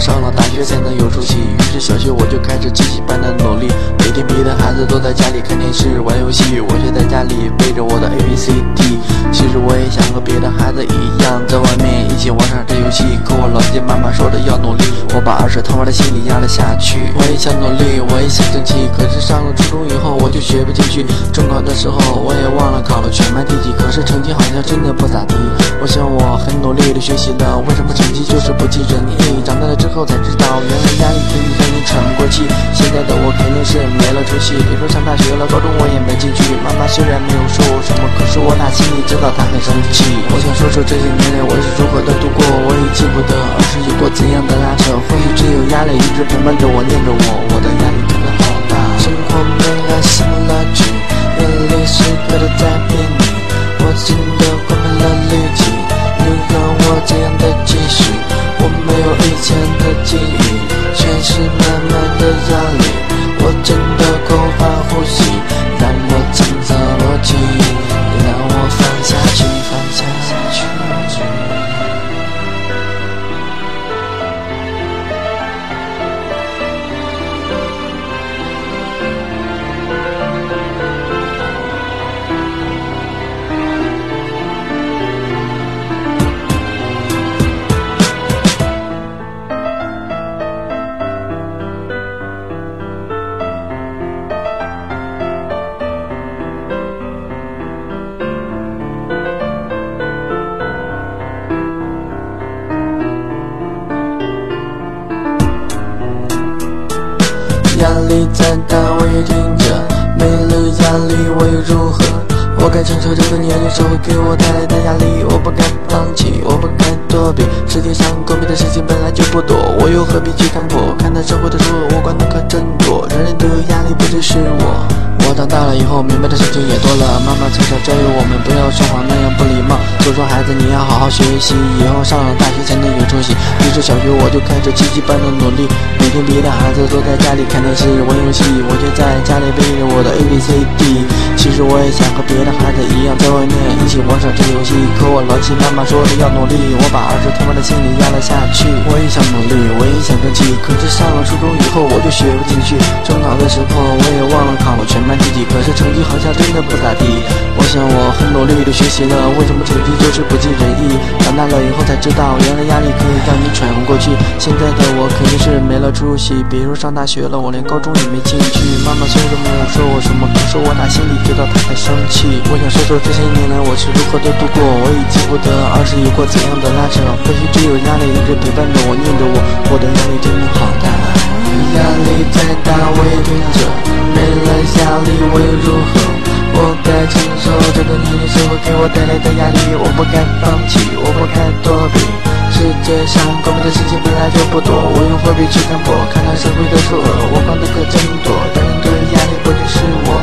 上了大学才能有出息。于是小学我就开始奇迹般的努力，每天别的孩子都在家里看电视玩游戏，我却在家里背着我的 A B C D。其实我也想和别的孩子一样，在外面一起玩。可我牢记妈妈说的要努力，我把二十他妈的心理压了下去。我也想努力，我也想争气，可是上了初中以后我就学不进去。中考的时候我也忘了考了全班第几，可是成绩好像真的不咋地。我想我很努力的学习了，为什么成绩就是不尽人意？长大了之后才知道，原来压力可以让你喘不过气。现在的我肯定是没了出息，别说上大学了，高中我也没进去。妈妈虽然没有说我什么，可是我打心里知道她很生气。我想说说这些年来我是如何的度过，我也记不得儿时有过怎样的拉扯，或许只有压力一直陪伴着我，念着我，我的压力真的好大。生活没了什么乐趣，眼泪时压力再大我也挺着，没了压力我又如何？我该承受这个年龄社会给我带来的压力，我不该放弃，我不该躲避。世界上公平的事情本来就不多，我又何必去看破？看待社会的书，我管的可真多，人人都有压力，不只是我。长大了以后，明白的事情也多了。妈妈从小教育我们不要说谎，那样不礼貌。就说孩子你要好好学习，以后上了大学才能有出息。于是小学我就开始奇迹般的努力，每天别的孩子都在家里看电视玩游戏，我却在家里背着我的 A B C D。其实我也想和别的孩子一样，在外面一起玩耍这游戏。可我牢记妈妈说的要努力，我把儿时他妈的心理压了下去。我也想努力，我也想争气，可是上了初中以后我就学不进去。中考的时候我也忘了考了全班第几，可是成绩好像真的不咋地。我想我很努力的学习了，为什么成绩就是不尽人意？长大了以后才知道，原来压力可以让你喘不过气。现在的我肯定是没了出息，比如上大学了，我连高中也没进去。妈妈虽然没有说我什么，可是我打心里知道她很生气。我想说说这些年来我是如何的度过，我已记不得儿时有过怎样的拉扯，或许只有压力一直陪伴着我，念着我，我的压力真的好大。压力再大我也挺着，没了压力我又如何？我带来的压力，我不敢放弃，我不敢躲避。世界上公平的事情本来就不多，我又何必去看破？看到社会的错愕，我管的可真多，人人都有压力，不只是我。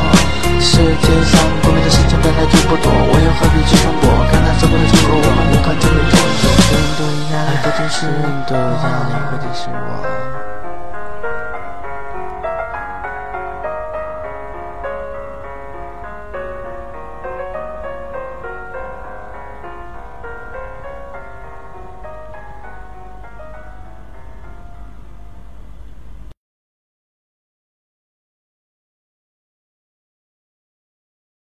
世界上公平的事情本来就不多，我又何必去看破？看到社会的错愕，我们无可真的多，人人都有压力，不只是人都有压力，不只是我。